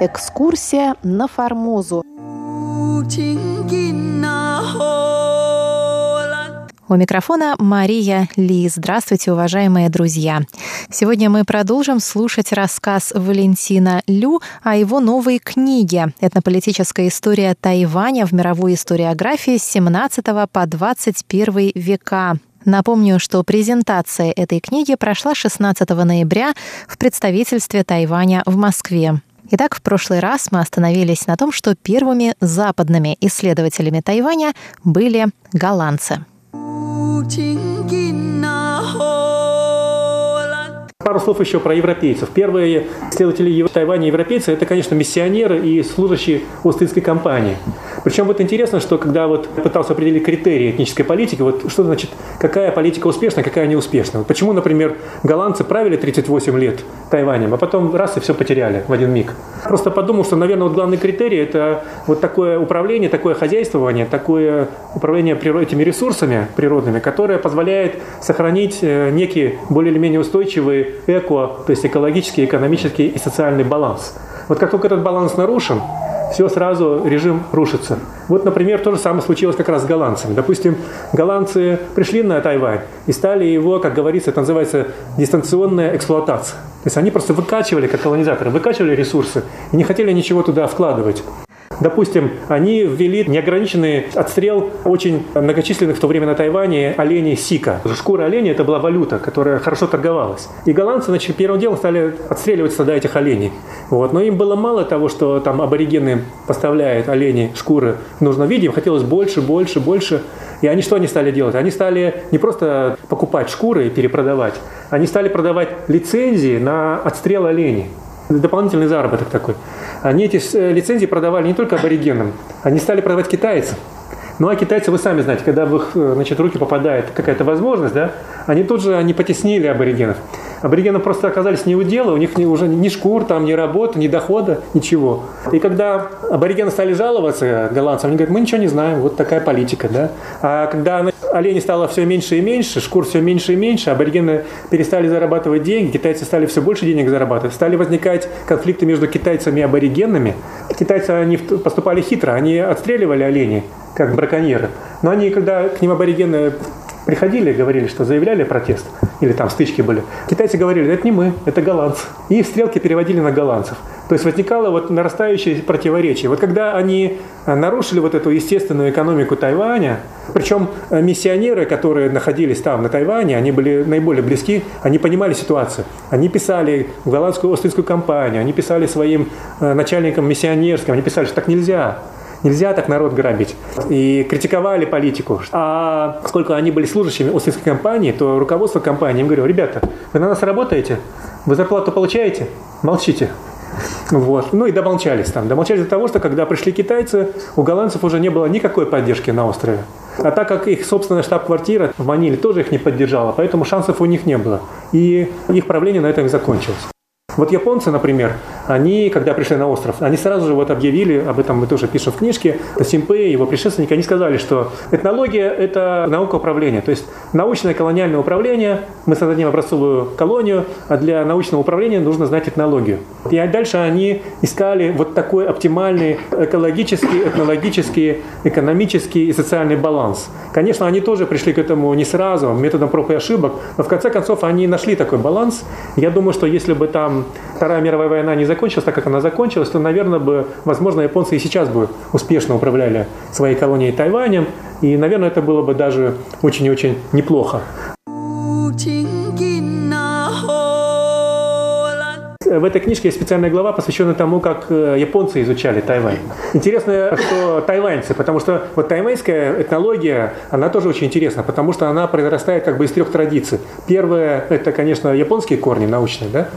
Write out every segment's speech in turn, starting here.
Экскурсия на Формозу. У микрофона Мария Ли. Здравствуйте, уважаемые друзья. Сегодня мы продолжим слушать рассказ Валентина Лю о его новой книге «Этнополитическая история Тайваня в мировой историографии с 17 по 21 века». Напомню, что презентация этой книги прошла 16 ноября в представительстве Тайваня в Москве. Итак, в прошлый раз мы остановились на том, что первыми западными исследователями Тайваня были голландцы. Пару слов еще про европейцев. Первые исследователи Тайваня европейцы – это, конечно, миссионеры и служащие Остинской компании. Причем вот интересно, что когда вот пытался определить критерии этнической политики, вот что значит, какая политика успешна, какая неуспешна. Почему, например, голландцы правили 38 лет Тайванем, а потом раз и все потеряли в один миг. Просто подумал, что, наверное, вот главный критерий – это вот такое управление, такое хозяйствование, такое управление этими ресурсами природными, которое позволяет сохранить э, некий более или менее эко, то есть экологический, экономический и социальный баланс. Вот как только этот баланс нарушен, все сразу режим рушится. Вот, например, то же самое случилось как раз с голландцами. Допустим, голландцы пришли на Тайвань и стали его, как говорится, это называется дистанционная эксплуатация. То есть они просто выкачивали, как колонизаторы, выкачивали ресурсы и не хотели ничего туда вкладывать. Допустим, они ввели неограниченный отстрел очень многочисленных в то время на Тайване оленей сика. Шкура оленя – это была валюта, которая хорошо торговалась. И голландцы, значит, первым делом стали отстреливать стада этих оленей. Вот. Но им было мало того, что там аборигены поставляют оленей шкуры в нужном виде, им хотелось больше, больше, больше. И они что они стали делать? Они стали не просто покупать шкуры и перепродавать, они стали продавать лицензии на отстрел оленей дополнительный заработок такой. Они эти э, лицензии продавали не только аборигенам, они стали продавать китайцам. Ну а китайцы, вы сами знаете, когда в их э, значит, руки попадает какая-то возможность, да, они тут же они потеснили аборигенов. Аборигены просто оказались не у дела, у них не, уже ни шкур, там, ни работы, ни дохода, ничего. И когда аборигены стали жаловаться голландцам, они говорят, мы ничего не знаем, вот такая политика. Да? А когда оленей стало все меньше и меньше, шкур все меньше и меньше, аборигены перестали зарабатывать деньги, китайцы стали все больше денег зарабатывать, стали возникать конфликты между китайцами и аборигенами. Китайцы они поступали хитро, они отстреливали оленей, как браконьеры. Но они, когда к ним аборигены приходили, говорили, что заявляли протест, или там стычки были. Китайцы говорили, это не мы, это голландцы. И стрелки переводили на голландцев. То есть возникало вот нарастающее противоречие. Вот когда они э, нарушили вот эту естественную экономику Тайваня, причем э, миссионеры, которые находились там, на Тайване, они были наиболее близки, они понимали ситуацию. Они писали в голландскую Остинскую компанию, они писали своим э, начальникам миссионерским, они писали, что так нельзя. Нельзя так народ грабить. И критиковали политику. А сколько они были служащими Остинской компании, то руководство компании им говорило, ребята, вы на нас работаете, вы зарплату получаете, молчите. Вот. Ну и домолчались там. Домолчались до того, что когда пришли китайцы, у голландцев уже не было никакой поддержки на острове. А так как их собственная штаб-квартира в Маниле тоже их не поддержала, поэтому шансов у них не было. И их правление на этом и закончилось. Вот японцы, например, они, когда пришли на остров, они сразу же вот объявили, об этом мы тоже пишем в книжке, Симпе и его предшественники, они сказали, что этнология – это наука управления, то есть научное колониальное управление, мы создадим образцовую колонию, а для научного управления нужно знать этнологию. И дальше они искали вот такой оптимальный экологический, этнологический, экономический и социальный баланс. Конечно, они тоже пришли к этому не сразу, методом проб и ошибок, но в конце концов они нашли такой баланс. Я думаю, что если бы там Вторая мировая война не закончилась так, как она закончилась, то, наверное, бы, возможно, японцы и сейчас бы успешно управляли своей колонией Тайванем, и, наверное, это было бы даже очень и очень неплохо. В этой книжке есть специальная глава, посвященная тому, как э, японцы изучали Тайвань. Интересно, что тайваньцы, потому что вот тайваньская этнология, она тоже очень интересна, потому что она произрастает как бы из трех традиций. Первое – это, конечно, японские корни научные, да?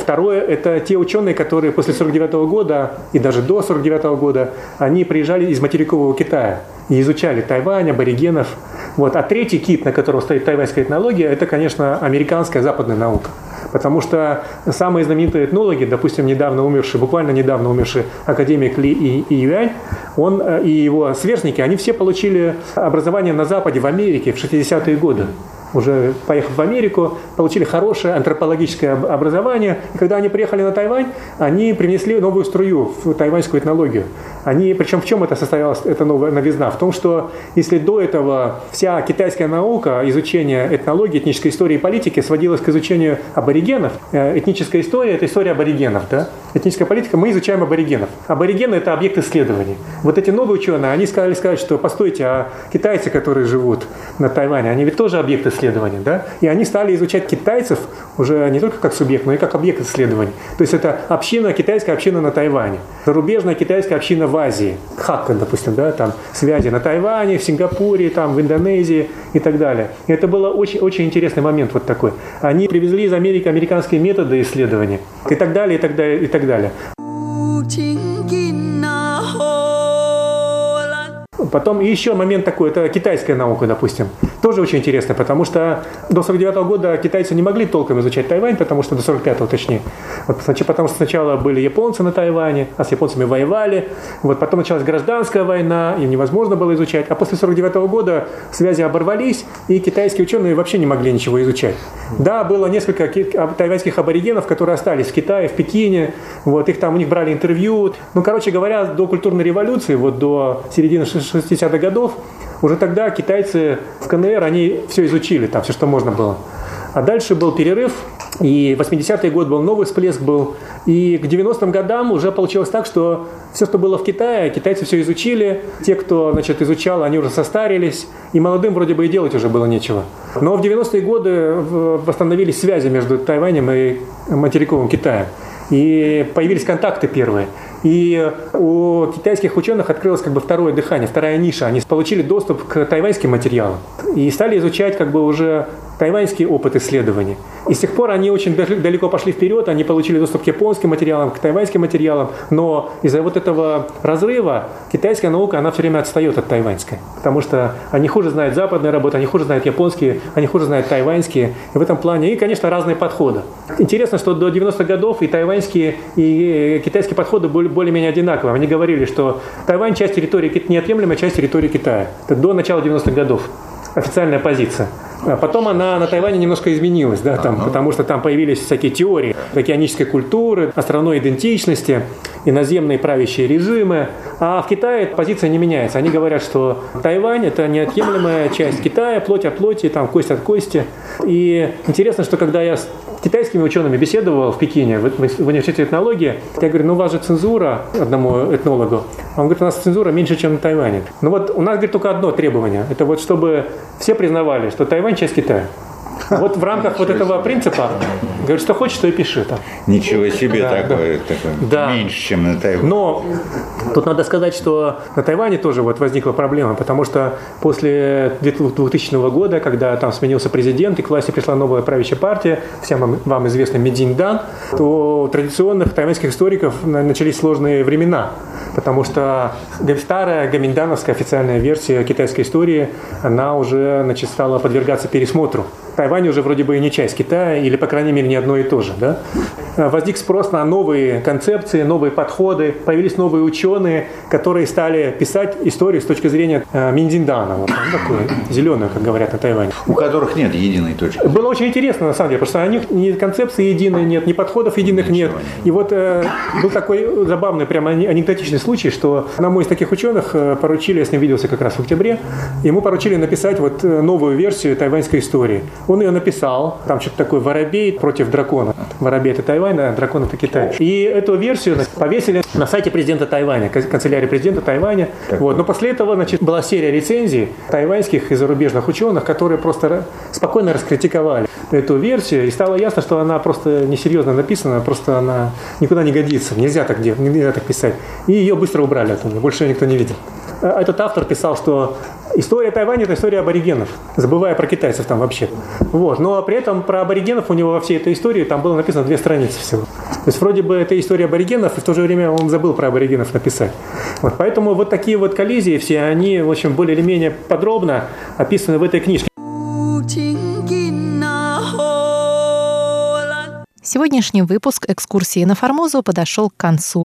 Второе – это те ученые, которые после 49 года и даже до 49 года, они приезжали из материкового Китая и изучали Тайвань, аборигенов. Вот. А третий кит, на котором стоит тайваньская этнология, это, конечно, американская западная наука. Потому что самые знаменитые этнологи, допустим, недавно умерший, буквально недавно умерший академик Ли и, Юань, он э, и его сверстники, они все получили образование на Западе, в Америке в 60-е годы. Уже поехав в Америку, получили хорошее антропологическое образование. И когда они приехали на Тайвань, они принесли новую струю в тайваньскую этнологию. Они, причем в чем это состоялась, эта новая новизна? В том, что если до этого вся китайская наука, изучение этнологии, этнической истории и политики сводилась к изучению аборигенов, э, этническая история – это история аборигенов, да? Этническая политика – мы изучаем аборигенов. Аборигены – это объект исследований. Вот эти новые ученые, они сказали сказать, что, постойте, а китайцы, которые живут на Тайване, они ведь тоже объект исследования, да? И они стали изучать китайцев уже не только как субъект, но и как объект исследований. То есть это община, китайская община на Тайване, зарубежная китайская община в Азии, Хакка, допустим, да, там связи на Тайване, в Сингапуре, там в Индонезии и так далее. И это был очень, очень интересный момент вот такой. Они привезли из Америки американские методы исследования и так далее, и так далее, и так далее. Потом еще момент такой, это китайская наука, допустим. Тоже очень интересно, потому что до 49 года китайцы не могли толком изучать Тайвань, потому что до 45-го точнее. Вот, потому что сначала были японцы на Тайване, а с японцами воевали. Вот, потом началась гражданская война, им невозможно было изучать. А после 49 -го года связи оборвались, и китайские ученые вообще не могли ничего изучать. Да, было несколько тайваньских аборигенов, которые остались в Китае, в Пекине. Вот, их там, у них брали интервью. Ну, короче говоря, до культурной революции, вот до середины 60-х годов, уже тогда китайцы в КНР, они все изучили, там все, что можно было. А дальше был перерыв, и 80-й год был новый всплеск был. И к 90-м годам уже получилось так, что все, что было в Китае, китайцы все изучили. Те, кто значит, изучал, они уже состарились. И молодым вроде бы и делать уже было нечего. Но в 90-е годы восстановились связи между Тайванем и материковым Китаем. И появились контакты первые. И у китайских ученых открылось как бы второе дыхание, вторая ниша. Они получили доступ к тайваньским материалам и стали изучать как бы уже тайваньский опыт исследований. И с тех пор они очень далеко пошли вперед, они получили доступ к японским материалам, к тайваньским материалам, но из-за вот этого разрыва китайская наука, она все время отстает от тайваньской, потому что они хуже знают западные работы, они хуже знают японские, они хуже знают тайваньские, и в этом плане, и, конечно, разные подходы. Интересно, что до 90-х годов и тайваньские, и китайские подходы были более-менее одинаковые. Они говорили, что Тайвань часть территории, неотъемлемая часть территории Китая. Это до начала 90-х годов официальная позиция. А потом она на Тайване немножко изменилась, да, там, ага. потому что там появились всякие теории океанической культуры, островной идентичности, иноземные правящие режимы. А в Китае позиция не меняется. Они говорят, что Тайвань – это неотъемлемая часть Китая, плоть от плоти, там, кость от кости. И интересно, что когда я с китайскими учеными беседовал в Пекине, в, в университете этнологии, я говорю, ну у вас же цензура одному этнологу. Он говорит, у нас цензура меньше, чем на Тайване. Ну вот у нас, говорит, только одно требование. Это вот чтобы все признавали, что Тайвань часть Китая. Вот в рамках вот этого принципа, говорит, что хочешь, то и пиши там. Ничего себе да, такое, да. такое да. меньше, чем на Тайване. Но тут надо сказать, что на Тайване тоже вот возникла проблема, потому что после 2000 года, когда там сменился президент и к власти пришла новая правящая партия, всем вам, вам известный Мединь Дан, то у традиционных тайваньских историков начались сложные времена, потому что старая гаминдановская официальная версия китайской истории, она уже значит, стала подвергаться пересмотру. Тайвань уже вроде бы и не часть Китая, или, по крайней мере, не одно и то же. Да? А, возник спрос на новые концепции, новые подходы, появились новые ученые, которые стали писать историю с точки зрения э, Миндиндана, вот, такую зеленую, как говорят на Тайване. У которых нет единой точки. Было очень интересно, на самом деле, потому что у них ни концепции единой нет, ни подходов единых Ничего нет. нет. И вот э, был такой забавный, прямо анекдотичный случай, что одному из таких ученых э, поручили, я с ним виделся как раз в октябре, ему поручили написать вот э, новую версию тайваньской истории. Он ее написал, там что-то такое «Воробей против дракона». Воробей – это Тайвань, а дракон – это Китай. И эту версию повесили на сайте президента Тайваня, канцелярии президента Тайваня. Вот. Но после этого значит, была серия рецензий тайваньских и зарубежных ученых, которые просто спокойно раскритиковали эту версию. И стало ясно, что она просто несерьезно написана, просто она никуда не годится. Нельзя так делать, нельзя так писать. И ее быстро убрали оттуда, больше никто не видел. А этот автор писал, что История Тайваня – это история аборигенов, забывая про китайцев там вообще. Вот. Но при этом про аборигенов у него во всей этой истории там было написано две страницы всего. То есть вроде бы это история аборигенов, и в то же время он забыл про аборигенов написать. Вот. Поэтому вот такие вот коллизии все, они, в общем, более или менее подробно описаны в этой книжке. Сегодняшний выпуск экскурсии на Формозу подошел к концу.